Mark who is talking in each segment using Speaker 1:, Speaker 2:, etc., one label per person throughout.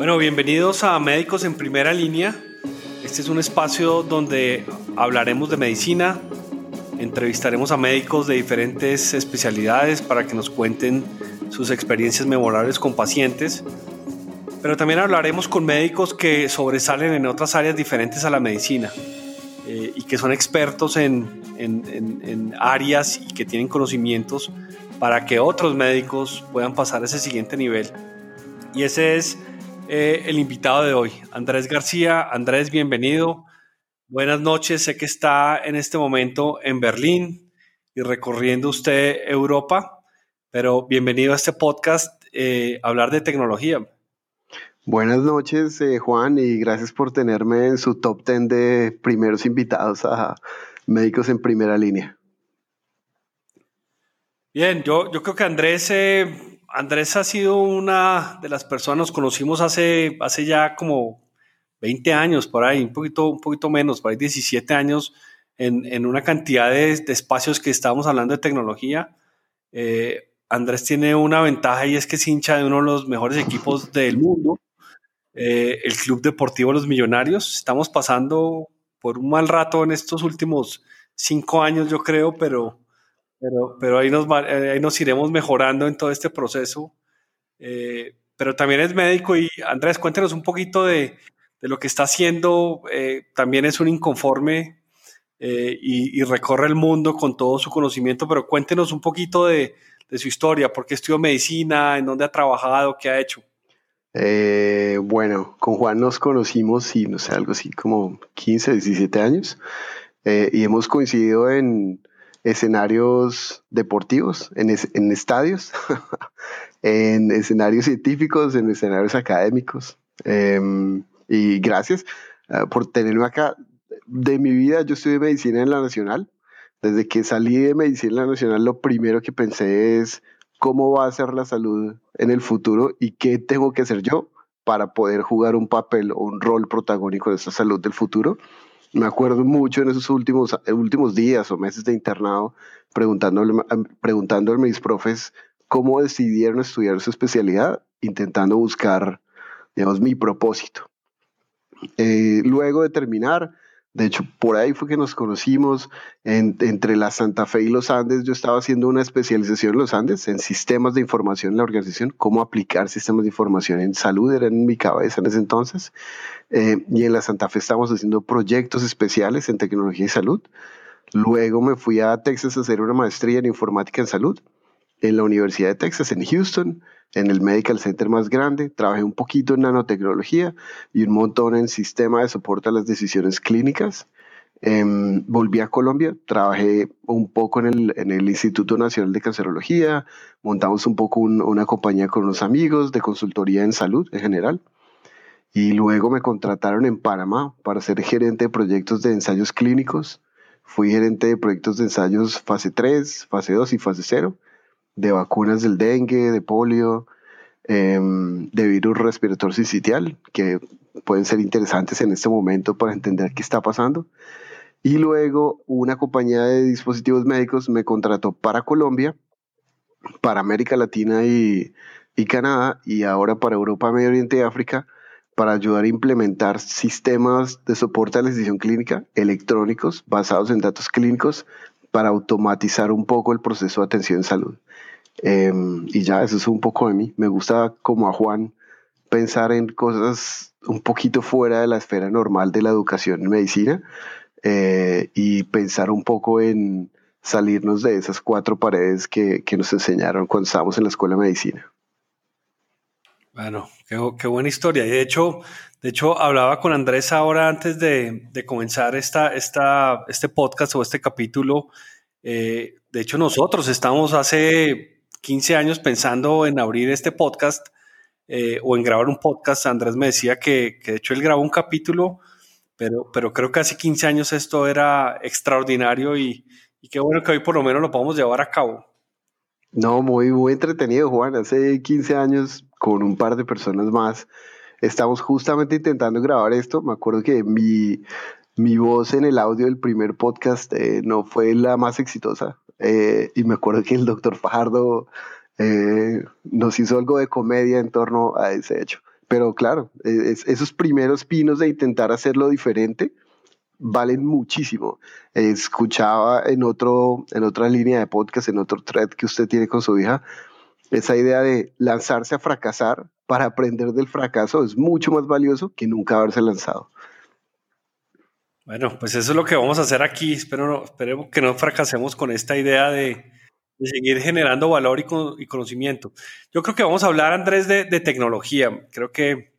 Speaker 1: Bueno, bienvenidos a Médicos en Primera Línea. Este es un espacio donde hablaremos de medicina, entrevistaremos a médicos de diferentes especialidades para que nos cuenten sus experiencias memorables con pacientes, pero también hablaremos con médicos que sobresalen en otras áreas diferentes a la medicina eh, y que son expertos en, en áreas y que tienen conocimientos para que otros médicos puedan pasar a ese siguiente nivel. Y ese es eh, el invitado de hoy, Andrés García. Andrés, bienvenido. Buenas noches. Sé que está en este momento en Berlín y recorriendo usted Europa, pero bienvenido a este podcast, eh, hablar de tecnología.
Speaker 2: Buenas noches, eh, Juan, y gracias por tenerme en su top 10 de primeros invitados a Médicos en Primera Línea.
Speaker 1: Bien, yo, yo creo que Andrés Andrés ha sido una de las personas, nos conocimos hace, hace ya como 20 años, por ahí, un poquito, un poquito menos, por ahí 17 años, en, una cantidad de, espacios que estábamos hablando de tecnología. Eh, Andrés tiene una ventaja y es que es hincha de uno de los mejores equipos del mundo, eh, el Club Deportivo Los Millonarios. Estamos pasando por un mal rato en estos últimos cinco años, yo creo, pero pero, pero ahí, nos, eh, ahí nos iremos mejorando en todo este proceso. Eh, pero también es médico y Andrés, cuéntenos un poquito de, de lo que está haciendo. Eh, también es un inconforme y, y, recorre el mundo con todo su conocimiento, pero cuéntenos un poquito de, de su historia, por qué estudió medicina, en dónde ha trabajado, qué ha hecho.
Speaker 2: bueno, con Juan nos conocimos, y no sé, algo así como 15, 17 años, y hemos coincidido en, escenarios deportivos, en, en estadios, en escenarios científicos, en escenarios académicos. Em, y gracias ah, por tenerme acá. De mi vida, yo estudié medicina en la Nacional. Desde que salí de medicina en la Nacional, lo primero que pensé es cómo va a ser la salud en el futuro y qué tengo que hacer yo para poder jugar un papel o un rol protagónico en esa salud del futuro. Me acuerdo mucho en esos últimos, últimos días o meses de internado preguntándole, preguntándole a mis profes cómo decidieron estudiar su especialidad, intentando buscar, digamos, mi propósito. Eh, luego de terminar, de hecho, por ahí fue que nos conocimos entre la Santa Fe y los Andes. Yo estaba haciendo una especialización en los Andes, en sistemas de información en la organización, cómo aplicar sistemas de información en salud, era en mi cabeza en ese entonces. Eh, y en la Santa Fe estábamos haciendo proyectos especiales en tecnología y salud. Luego me fui a Texas a hacer una maestría en informática en salud en la Universidad de Texas, en Houston en el Medical Center más grande, trabajé un poquito en nanotecnología y un montón en sistema de soporte a las decisiones clínicas. Em, volví a Colombia, trabajé un poco en el, Instituto Nacional de Cancerología, montamos un poco una compañía con unos amigos de consultoría en salud en general. Y luego me contrataron en Panamá para ser gerente de proyectos de ensayos clínicos. Fui gerente de proyectos de ensayos fase 3, fase 2 y fase 0 de vacunas del dengue, de polio, em, de virus respiratorio sincitial, que pueden ser interesantes en este momento para entender qué está pasando. Y luego una compañía de dispositivos médicos me contrató para Colombia, para América Latina y, y Canadá, y ahora para Europa, Medio Oriente y África, para ayudar a implementar sistemas de soporte a la decisión clínica electrónicos basados en datos clínicos para automatizar un poco el proceso de atención en salud. Em, y ya, eso es un poco de mí. Me gusta, como a Juan, pensar en cosas un poquito fuera de la esfera normal de la educación en medicina eh, y pensar un poco en salirnos de esas cuatro paredes que, que, nos enseñaron cuando estábamos en la escuela de medicina.
Speaker 1: Bueno, qué, qué, buena historia. Y de hecho, de hecho, hablaba con Andrés ahora antes de, de comenzar esta, esta, este podcast o este capítulo. Eh, de hecho, nosotros estamos hace 15 años pensando en abrir este podcast eh, o en grabar un podcast. Andrés me decía que, que, de hecho él grabó un capítulo, pero, pero creo que hace 15 años esto era extraordinario y, y qué bueno que hoy por lo menos lo podamos llevar a cabo.
Speaker 2: No, muy, muy entretenido, Juan. Hace 15 años, con un par de personas más, estamos justamente intentando grabar esto. Me acuerdo que mi, mi voz en el audio del primer podcast eh, no fue la más exitosa. Eh, y me acuerdo que el doctor Fajardo eh, nos hizo algo de comedia en torno a ese hecho. pero claro, esos primeros pinos de intentar hacerlo diferente valen muchísimo. Escuchaba en, otro, en otra línea de podcast, en otro thread que usted tiene con su hija, esa idea de lanzarse a fracasar para aprender del fracaso es mucho más valioso que nunca haberse lanzado.
Speaker 1: Bueno, pues eso es lo que vamos a hacer aquí. Espero esperemos que no fracasemos con esta idea de, seguir generando valor y, conocimiento. Yo creo que vamos a hablar, Andrés, de, tecnología. Creo que,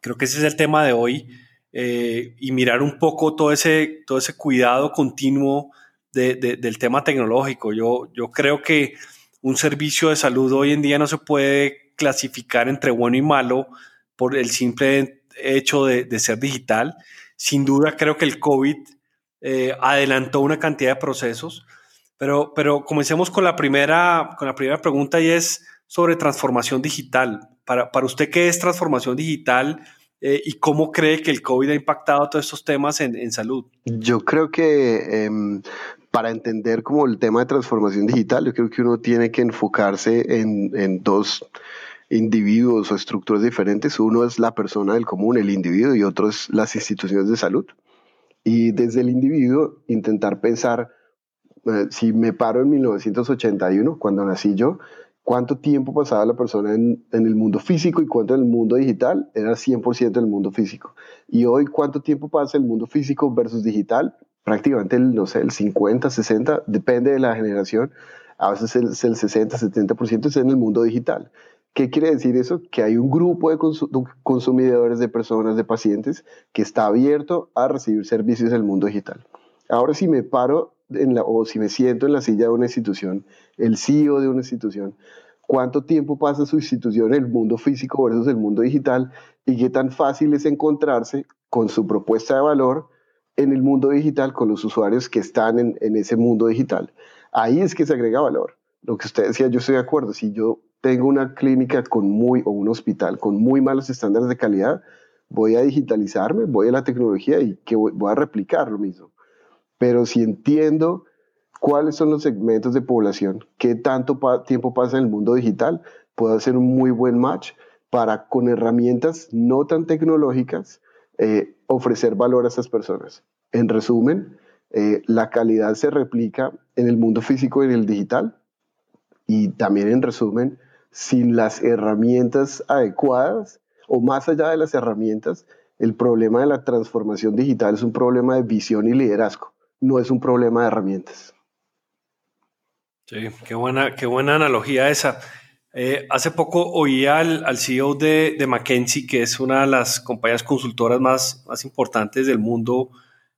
Speaker 1: creo que ese es el tema de hoy. Eh, y mirar un poco todo ese, todo ese cuidado continuo del tema tecnológico. Yo, yo creo que un servicio de salud hoy en día no se puede clasificar entre bueno y malo por el simple hecho de, ser digital. Sin duda creo que el COVID eh, adelantó una cantidad de procesos, pero, pero comencemos con la, primera, con la primera pregunta y es sobre transformación digital. Para, para usted, ¿qué es transformación digital? Eh, y cómo cree que el COVID ha impactado todos estos temas en, en salud.
Speaker 2: Yo creo que em, para entender como el tema de transformación digital, yo creo que uno tiene que enfocarse en, dos individuos o estructuras diferentes. Uno es la persona del común, el individuo, y otro es las instituciones de salud. Y desde el individuo intentar pensar, eh, si me paro en 1981, cuando nací yo, cuánto tiempo pasaba la persona en, el mundo físico y cuánto en el mundo digital, era 100% en el mundo físico. Y hoy, cuánto tiempo pasa el mundo físico versus digital, prácticamente el, no sé, el 50, 60, depende de la generación, a veces el, el 60, 70% es en el mundo digital. ¿Qué quiere decir eso? Que hay un grupo de consumidores, de personas, de pacientes, que está abierto a recibir servicios del mundo digital. Ahora si me paro en la, o si me siento en la silla de una institución, el CEO de una institución, cuánto tiempo pasa su institución en el mundo físico versus el mundo digital y qué tan fácil es encontrarse con su propuesta de valor en el mundo digital con los usuarios que están en, en, ese mundo digital. Ahí es que se agrega valor. Lo que usted decía, yo estoy de acuerdo. Si yo tengo una clínica con muy, o un hospital con muy malos estándares de calidad, voy a digitalizarme, voy a la tecnología y que voy, a replicar lo mismo. Pero si entiendo cuáles son los segmentos de población, qué tanto tiempo pasa en el mundo digital, puedo hacer un muy buen match para con herramientas no tan tecnológicas eh, ofrecer valor a esas personas. En resumen, eh, la calidad se replica en el mundo físico y en el digital. Y también en resumen, sin las herramientas adecuadas o más allá de las herramientas, el problema de la transformación digital es un problema de visión y liderazgo, no es un problema de herramientas.
Speaker 1: Sí, qué buena, qué buena analogía esa. Eh, hace poco oía al, al CEO de, de, McKinsey, que es una de las compañías consultoras más, más importantes del mundo,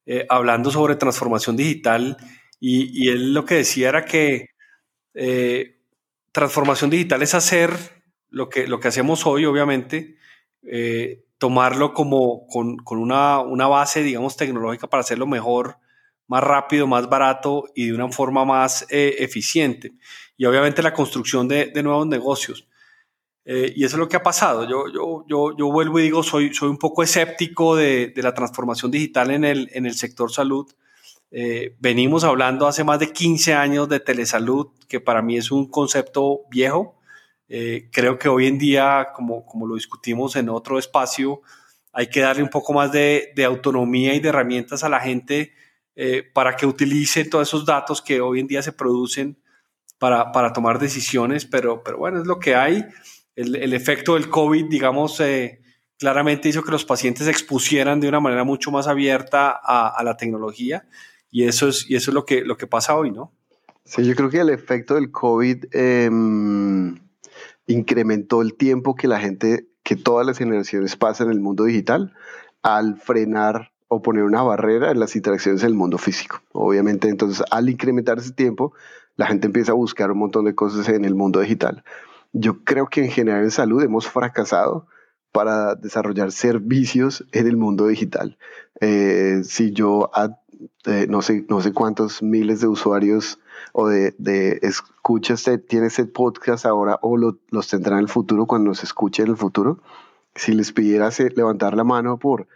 Speaker 1: eh, hablando sobre transformación digital. Y, y, él lo que decía era que eh, transformación digital es hacer lo que, lo que hacemos hoy, obviamente, tomarlo como con, con una, una, base, digamos, tecnológica para hacerlo mejor, más rápido, más barato y de una forma más eficiente y obviamente la construcción de, de nuevos negocios. Eh, y eso es lo que ha pasado. Yo, yo, yo, yo vuelvo y digo, soy, soy un poco escéptico de, de la transformación digital en el, en el sector salud. Eh, venimos hablando hace más de 15 años de telesalud, que para mí es un concepto viejo. Eh, creo que hoy en día, como, como lo discutimos en otro espacio, hay que darle un poco más de, de autonomía y de herramientas a la gente para que utilice todos esos datos que hoy en día se producen para, para tomar decisiones, pero, pero bueno, es lo que hay. El, el efecto del COVID, digamos, eh, claramente hizo que los pacientes se expusieran de una manera mucho más abierta a, a, la tecnología y eso es, y eso es lo, que, lo que pasa hoy, ¿no?
Speaker 2: Sí, yo creo que el efecto del COVID eh, incrementó el tiempo que la gente, que todas las generaciones pasan en el mundo digital al frenar o poner una barrera en las interacciones en el mundo físico. Obviamente, entonces, al incrementar ese tiempo, la gente empieza a buscar un montón de cosas en el mundo digital. Yo creo que en general en salud hemos fracasado para desarrollar servicios en el mundo digital. Eh, si yo, eh, no, sé, no sé cuántos miles de usuarios o de, escuchas tiene ese podcast ahora o lo, los tendrá en el futuro cuando nos escuche en el futuro, si les pidiera levantar la mano por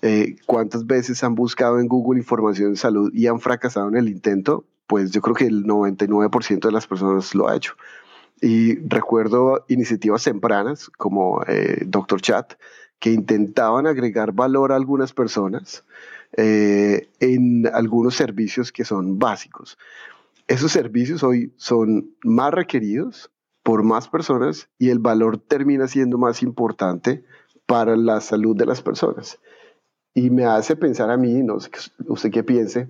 Speaker 2: eh, cuántas veces han buscado en Google información de salud y han fracasado en el intento, pues yo creo que el 99% de las personas lo ha hecho. Y recuerdo iniciativas tempranas como eh, Doctor Chat que intentaban agregar valor a algunas personas eh, en algunos servicios que son básicos. Esos servicios hoy son más requeridos por más personas y el valor termina siendo más importante para la salud de las personas. Y me hace pensar a mí, no sé qué piense,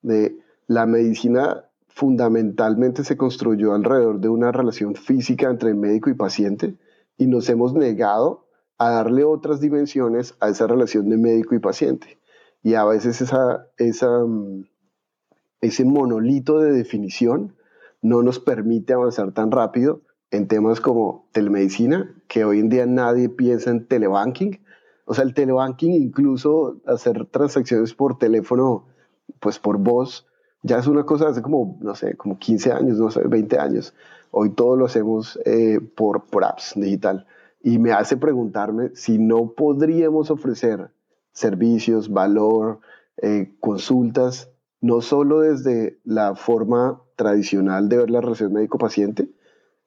Speaker 2: de la medicina fundamentalmente se construyó alrededor de una relación física entre médico y paciente y nos hemos negado a darle otras dimensiones a esa relación de médico y paciente. Y a veces esa, esa, mm, ese monolito de definición no nos permite avanzar tan rápido en temas como telemedicina, que hoy en día nadie piensa en telebanking. O sea, el telebanking, incluso hacer transacciones por teléfono, pues por voz, ya es una cosa hace como, no sé, como 15 años, no sé, 20 años. Hoy todo lo hacemos eh, por, por apps digital. Y me hace preguntarme si no podríamos ofrecer servicios, valor, eh, consultas, no solo desde la forma tradicional de ver la relación médico-paciente,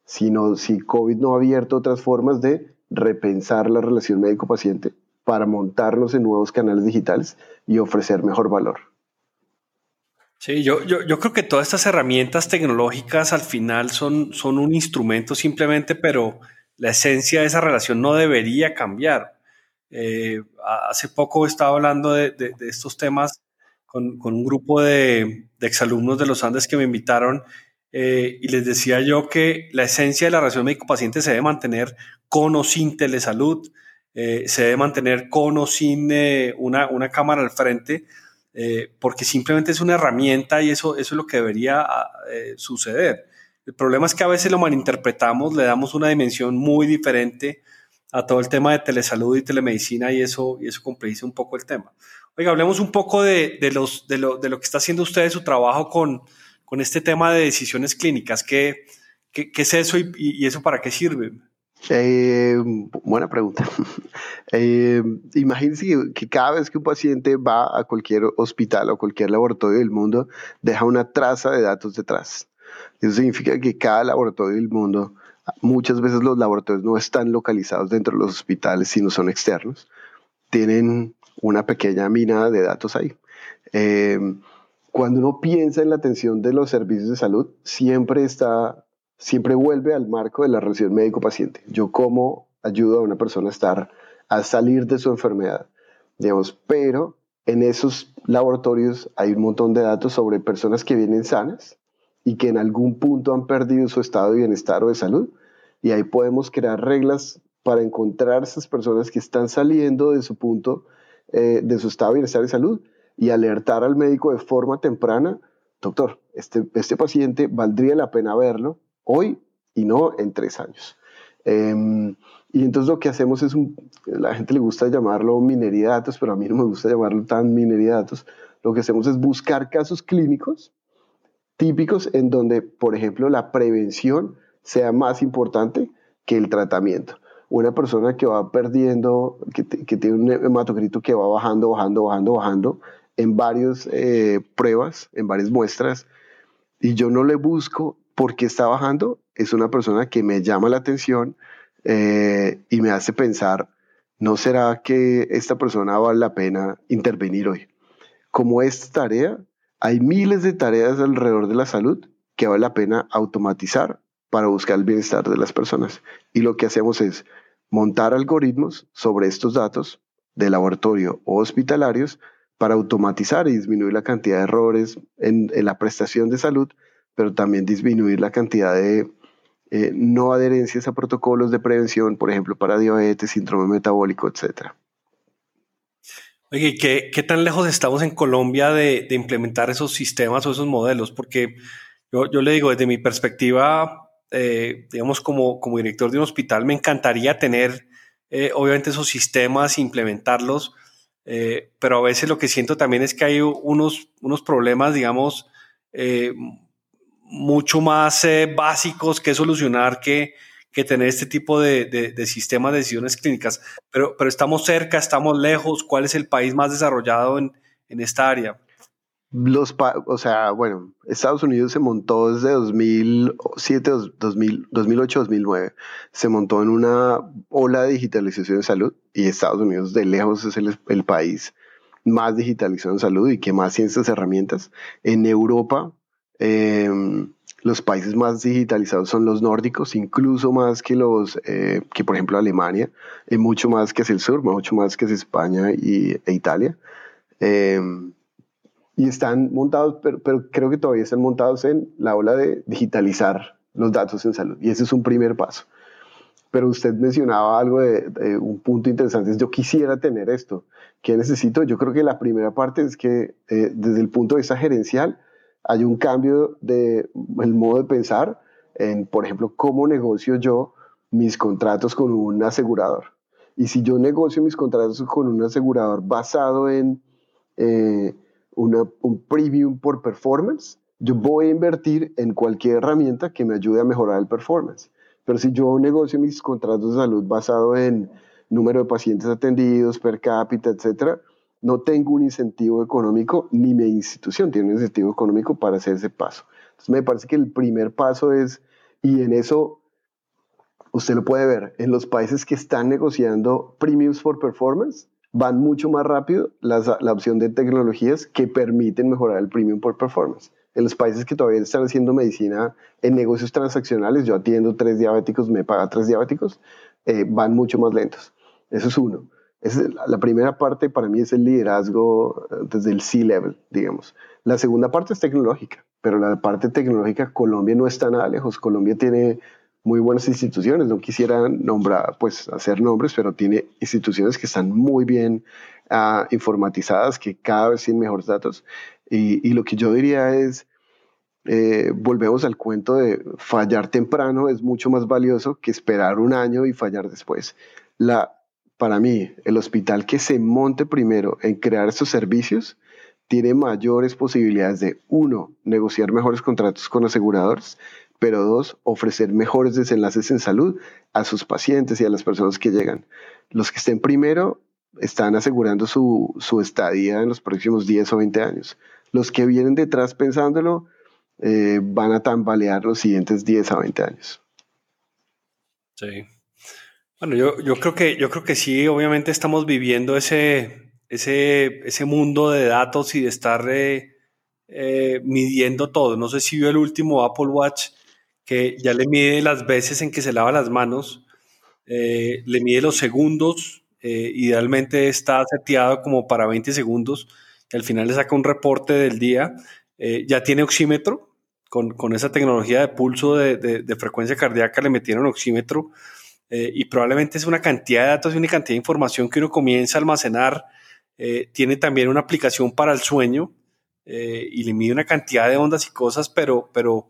Speaker 2: sino si COVID no ha abierto otras formas de repensar la relación médico-paciente para montarnos en nuevos canales digitales y ofrecer mejor valor.
Speaker 1: Sí, yo, yo, yo, creo que todas estas herramientas tecnológicas al final son, son un instrumento simplemente, pero la esencia de esa relación no debería cambiar. Eh, hace poco estaba hablando de, de, estos temas con, con, un grupo de, de exalumnos de los Andes que me invitaron eh, y les decía yo que la esencia de la relación médico-paciente se debe mantener con o sin telesalud, eh, se debe mantener con o sin una, una cámara al frente, eh, porque simplemente es una herramienta y eso, es lo que debería ah, eh, suceder. El problema es que a veces lo malinterpretamos, le damos una dimensión muy diferente a todo el tema de telesalud y telemedicina y eso, y eso un poco el tema. Oiga, hablemos un poco de, de, los, de, lo, de lo que está haciendo usted, su trabajo con, con este tema de decisiones clínicas. ¿Qué, qué, es eso y, eso para qué sirve?
Speaker 2: Eh, buena pregunta. Eh, imagínense que cada vez que un paciente va a cualquier hospital o cualquier laboratorio del mundo, deja una traza de datos detrás. Eso significa que cada laboratorio del mundo, muchas veces los laboratorios no están localizados dentro de los hospitales, sino son externos, tienen una pequeña mina de datos ahí. Eh, cuando uno piensa en la atención de los servicios de salud, siempre está siempre vuelve al marco de la relación médico-paciente. Yo cómo ayudo a una persona a salir de su enfermedad, digamos, pero en esos laboratorios hay un montón de datos sobre personas que vienen sanas y que en algún punto han perdido su estado de bienestar o de salud. Y ahí podemos crear reglas para encontrar esas personas que están saliendo de su punto, eh, de su estado de bienestar y salud y alertar al médico de forma temprana, doctor, este, este paciente valdría la pena verlo hoy y no en tres años. Em, y entonces lo que hacemos es, la gente le gusta llamarlo minería de datos, pero a mí no me gusta llamarlo tan minería de datos. Lo que hacemos es buscar casos clínicos típicos en donde, por ejemplo, la prevención sea más importante que el tratamiento. Una persona que va perdiendo, que, que tiene un hematocrito que va bajando, bajando, bajando, bajando en varias eh, pruebas, en varias muestras, y yo no le busco por qué está bajando, es una persona que me llama la atención eh, y me hace pensar, ¿no será que esta persona vale la pena intervenir hoy? Como esta tarea, hay miles de tareas alrededor de la salud que vale la pena automatizar para buscar el bienestar de las personas. Y lo que hacemos es montar algoritmos sobre estos datos de laboratorio o hospitalarios para automatizar y disminuir la cantidad de errores en la prestación de salud pero también disminuir la cantidad de eh, no adherencias a protocolos de prevención, por ejemplo, para diabetes, síndrome metabólico, etc.
Speaker 1: Oye, ¿qué, ¿qué, tan lejos estamos en Colombia de, implementar esos sistemas o esos modelos? Porque yo, le digo, desde mi perspectiva, eh, digamos, como, como director de un hospital, me encantaría tener, eh, obviamente, esos sistemas, implementarlos, pero a veces lo que siento también es que hay unos, unos problemas, digamos, mucho más eh, básicos que solucionar que, que tener este tipo de, de, de, sistemas de decisiones clínicas. Pero, pero estamos cerca, estamos lejos. ¿Cuál es el país más desarrollado en, en esta área?
Speaker 2: los, o sea, bueno, Estados Unidos se montó desde 2007, 2008, 2009. Se montó en una ola de digitalización de salud y Estados Unidos de lejos es el, el país más digitalizado en salud y que más tiene estas herramientas. En Europa, em, los países más digitalizados son los nórdicos, incluso más que los, eh, que por ejemplo Alemania, y mucho más que es el sur, mucho más que es España y, e Italia. Em, y están montados, pero, pero, creo que todavía están montados en la ola de digitalizar los datos en salud. Y ese es un primer paso. Pero usted mencionaba algo de, un punto interesante, es yo quisiera tener esto. ¿Qué necesito? Yo creo que la primera parte es que eh, desde el punto de vista gerencial hay un cambio de el modo de pensar en, por ejemplo, cómo negocio yo mis contratos con un asegurador. Y si yo negocio mis contratos con un asegurador basado en eh, un premium por performance, yo voy a invertir en cualquier herramienta que me ayude a mejorar el performance. Pero si yo negocio mis contratos de salud basado en número de pacientes atendidos, per cápita, etcétera, no tengo un incentivo económico, ni mi institución tiene un incentivo económico para hacer ese paso. Entonces me parece que el primer paso es, y en eso usted lo puede ver, en los países que están negociando premiums for performance, van mucho más rápido la, la opción de tecnologías que permiten mejorar el premium por performance. En los países que todavía están haciendo medicina en negocios transaccionales, yo atiendo tres diabéticos, me paga tres diabéticos, eh, van mucho más lentos. Eso es uno. Es la primera parte para mí es el liderazgo eh, desde el C-level, digamos. La segunda parte es tecnológica, pero la parte tecnológica, Colombia no está nada lejos. Colombia tiene muy buenas instituciones. No quisiera nombrar, pues hacer nombres, pero tiene instituciones que están muy bien uh, informatizadas, que cada vez tienen mejores datos. Y, y lo que yo diría es, eh, volvemos al cuento de fallar temprano es mucho más valioso que esperar un año y fallar después. La, para mí, el hospital que se monte primero en crear estos servicios tiene mayores posibilidades de, uno, negociar mejores contratos con aseguradores, pero dos, ofrecer mejores desenlaces en salud a sus pacientes y a las personas que llegan. Los que estén primero están asegurando su, su estadía en los próximos 10 o 20 años. Los que vienen detrás pensándolo eh, van a tambalear los siguientes 10 a 20 años.
Speaker 1: Sí. Bueno, yo, yo, creo que, yo creo que sí, obviamente estamos viviendo ese, ese, ese mundo de datos y de estar eh, eh, midiendo todo. No sé si vio el último Apple Watch que ya le mide las veces en que se lava las manos, eh, le mide los segundos, eh, idealmente está seteado como para 20 segundos, y al final le saca un reporte del día, eh, ya tiene oxímetro, con, con, esa tecnología de pulso de, de, frecuencia cardíaca le metieron oxímetro, y probablemente es una cantidad de datos y una cantidad de información que uno comienza a almacenar, tiene también una aplicación para el sueño, y le mide una cantidad de ondas y cosas, pero... pero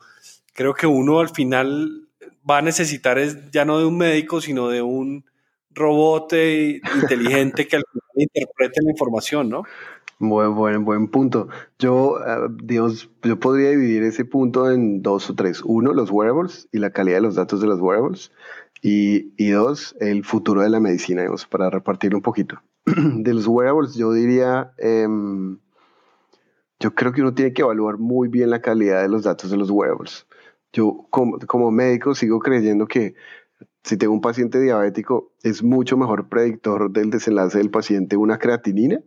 Speaker 1: creo que uno al final va a necesitar es ya no de un médico, sino de un robot eh, inteligente que al final interprete la información, ¿no?
Speaker 2: Buen, buen, buen punto. Yo, uh, digamos, yo podría dividir ese punto en dos o tres. Uno, los wearables y la calidad de los datos de los wearables. Y, dos, el futuro de la medicina, digamos, para repartir un poquito. de los wearables, yo diría, um, yo creo que uno tiene que evaluar muy bien la calidad de los datos de los wearables. Yo como, como médico sigo creyendo que si tengo un paciente diabético, es mucho mejor predictor del desenlace del paciente una creatinina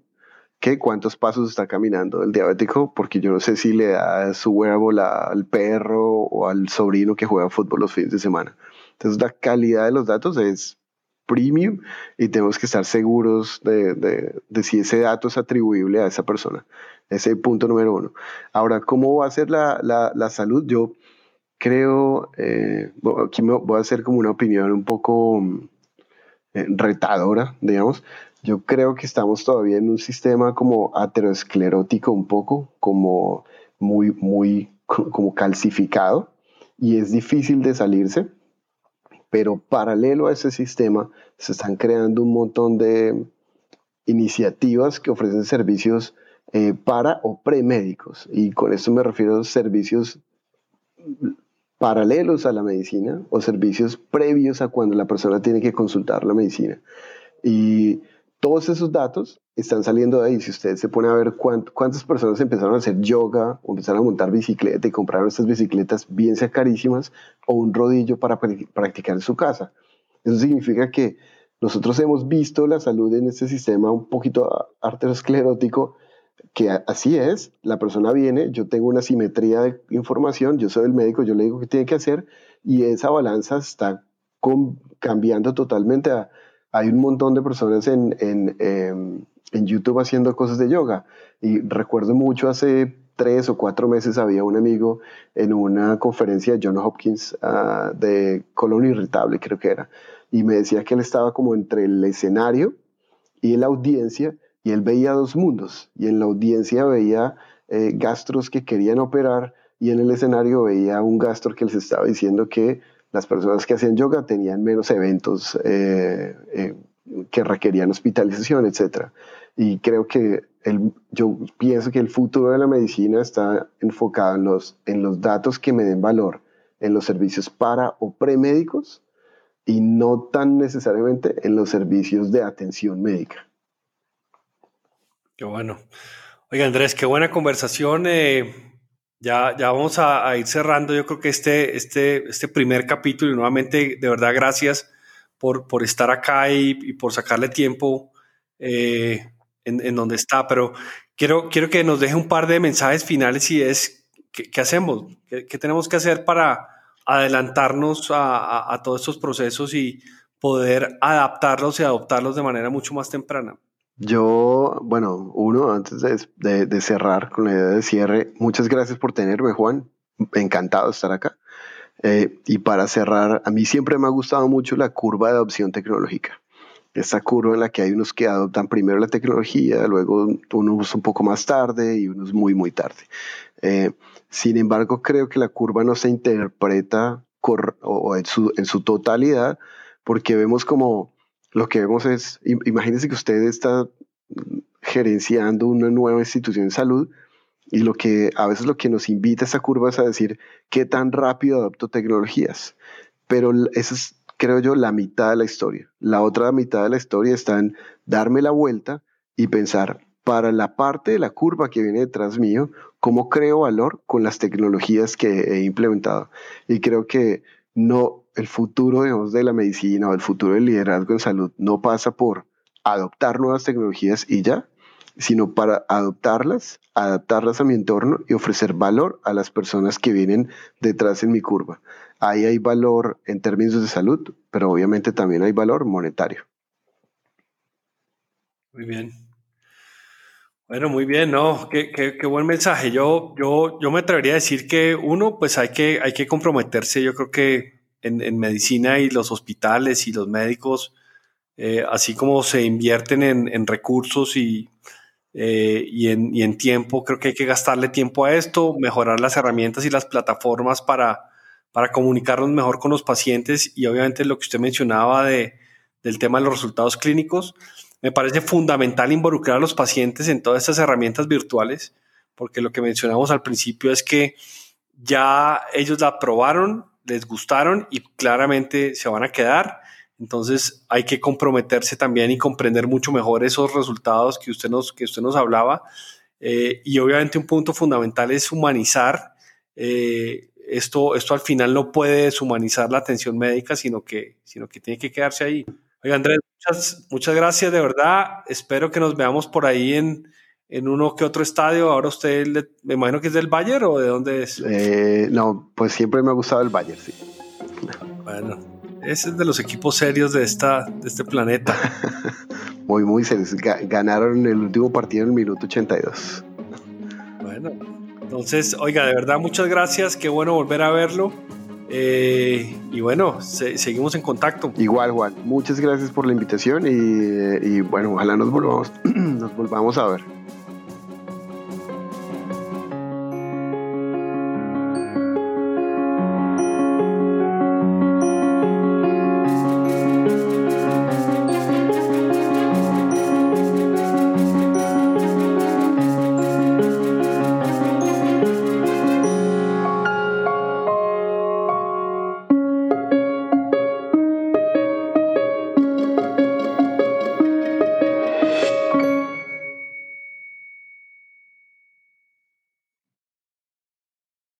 Speaker 2: que cuántos pasos está caminando el diabético, porque yo no sé si le da su wearable al perro o al sobrino que juega fútbol los fines de semana. Entonces la calidad de los datos es premium y tenemos que estar seguros de, de, de si ese dato es atribuible a esa persona. Ese punto número uno. Ahora, ¿cómo va a ser la, la, la salud? Yo creo, eh, aquí me voy a hacer como una opinión un poco eh, retadora, digamos. Yo creo que estamos todavía en un sistema como aterosclerótico un poco, como muy, muy, como calcificado y es difícil de salirse, pero paralelo a ese sistema se están creando un montón de iniciativas que ofrecen servicios eh, para o premédicos y con esto me refiero a servicios paralelos a la medicina o servicios previos a cuando la persona tiene que consultar la medicina. Y todos esos datos están saliendo de ahí. Si usted se pone a ver cuántas personas empezaron a hacer yoga o empezaron a montar bicicleta y compraron estas bicicletas bien sea carísimas o un rodillo para practicar en su casa. Eso significa que nosotros hemos visto la salud en este sistema un poquito arteriosclerótico, que así es, la persona viene, yo tengo una simetría de información, yo soy el médico, yo le digo qué tiene que hacer y esa balanza está cambiando totalmente a hay un montón de personas en, en, em, en, YouTube haciendo cosas de yoga. Y recuerdo mucho hace tres o cuatro meses había un amigo en una conferencia de John Hopkins uh, de colon irritable, creo que era. Y me decía que él estaba como entre el escenario y la audiencia y él veía dos mundos. Y en la audiencia veía eh, gastros que querían operar y en el escenario veía un gastro que les estaba diciendo que las personas que hacían yoga tenían menos eventos eh, eh, que requerían hospitalización, etc. Y creo que el, yo pienso que el futuro de la medicina está enfocado en los, en los datos que me den valor, en los servicios para o premédicos y no tan necesariamente en los servicios de atención médica.
Speaker 1: Qué bueno. Oiga, Andrés, qué buena conversación. Eh, ya, ya vamos a, ir cerrando. Yo creo que este, este, este primer capítulo, y nuevamente, de verdad, gracias por, por estar acá y, por sacarle tiempo eh, en, donde está. Pero quiero, quiero que nos deje un par de mensajes finales y es, ¿qué, hacemos? ¿Qué, tenemos que hacer para adelantarnos a, a todos estos procesos y poder adaptarlos y adoptarlos de manera mucho más temprana?
Speaker 2: Yo, bueno, uno, antes de, cerrar con la idea de cierre, muchas gracias por tenerme, Juan. Encantado de estar acá. Eh, y para cerrar, a mí siempre me ha gustado mucho la curva de adopción tecnológica. Esta curva en la que hay unos que adoptan primero la tecnología, luego unos un poco más tarde y unos muy, muy tarde. Eh, sin embargo, creo que la curva no se interpreta o en, su, en su totalidad porque vemos como lo que vemos es, imagínense que usted está gerenciando una nueva institución de salud y lo que a veces lo que nos invita a esa curva es a decir qué tan rápido adopto tecnologías. Pero esa es, creo yo, la mitad de la historia. La otra mitad de la historia está en darme la vuelta y pensar para la parte de la curva que viene detrás mío, cómo creo valor con las tecnologías que he implementado. Y creo que no, el futuro de la medicina o el futuro del liderazgo en salud no pasa por adoptar nuevas tecnologías y ya, sino para adoptarlas, adaptarlas a mi entorno y ofrecer valor a las personas que vienen detrás en mi curva. Ahí hay valor en términos de salud, pero obviamente también hay valor monetario.
Speaker 1: Muy bien. Bueno, muy bien, ¿no? Qué, qué, buen mensaje. Yo, yo, yo me atrevería a decir que uno, pues hay que, hay que comprometerse. Yo creo que en, medicina y los hospitales y los médicos, eh, así como se invierten en, recursos y, eh, y, en, y, en, tiempo, creo que hay que gastarle tiempo a esto, mejorar las herramientas y las plataformas para, para comunicarnos mejor con los pacientes y obviamente lo que usted mencionaba de, del tema de los resultados clínicos. Me parece fundamental involucrar a los pacientes en todas estas herramientas virtuales, porque lo que mencionamos al principio es que ya ellos la probaron, les gustaron y claramente se van a quedar. Entonces hay que comprometerse también y comprender mucho mejor esos resultados que usted nos, que usted nos hablaba. Eh, y obviamente un punto fundamental es humanizar. Eh, esto, esto al final no puede deshumanizar la atención médica, sino que, sino que tiene que quedarse ahí. Oiga, Andrés, muchas, muchas gracias de verdad. Espero que nos veamos por ahí en, en uno que otro estadio. Ahora usted, me imagino que es del Bayern o de dónde es.
Speaker 2: Eh, no, pues siempre me ha gustado el Bayern, sí.
Speaker 1: Bueno, ese es de los equipos serios de, esta, de este planeta.
Speaker 2: muy, muy serios. Ganaron el último partido en el minuto 82.
Speaker 1: Bueno, entonces, oiga, de verdad, muchas gracias. Qué bueno volver a verlo. Eh, y bueno, seguimos en contacto.
Speaker 2: Igual, Juan. Muchas gracias por la invitación y, y bueno, ojalá nos volvamos, nos volvamos a ver.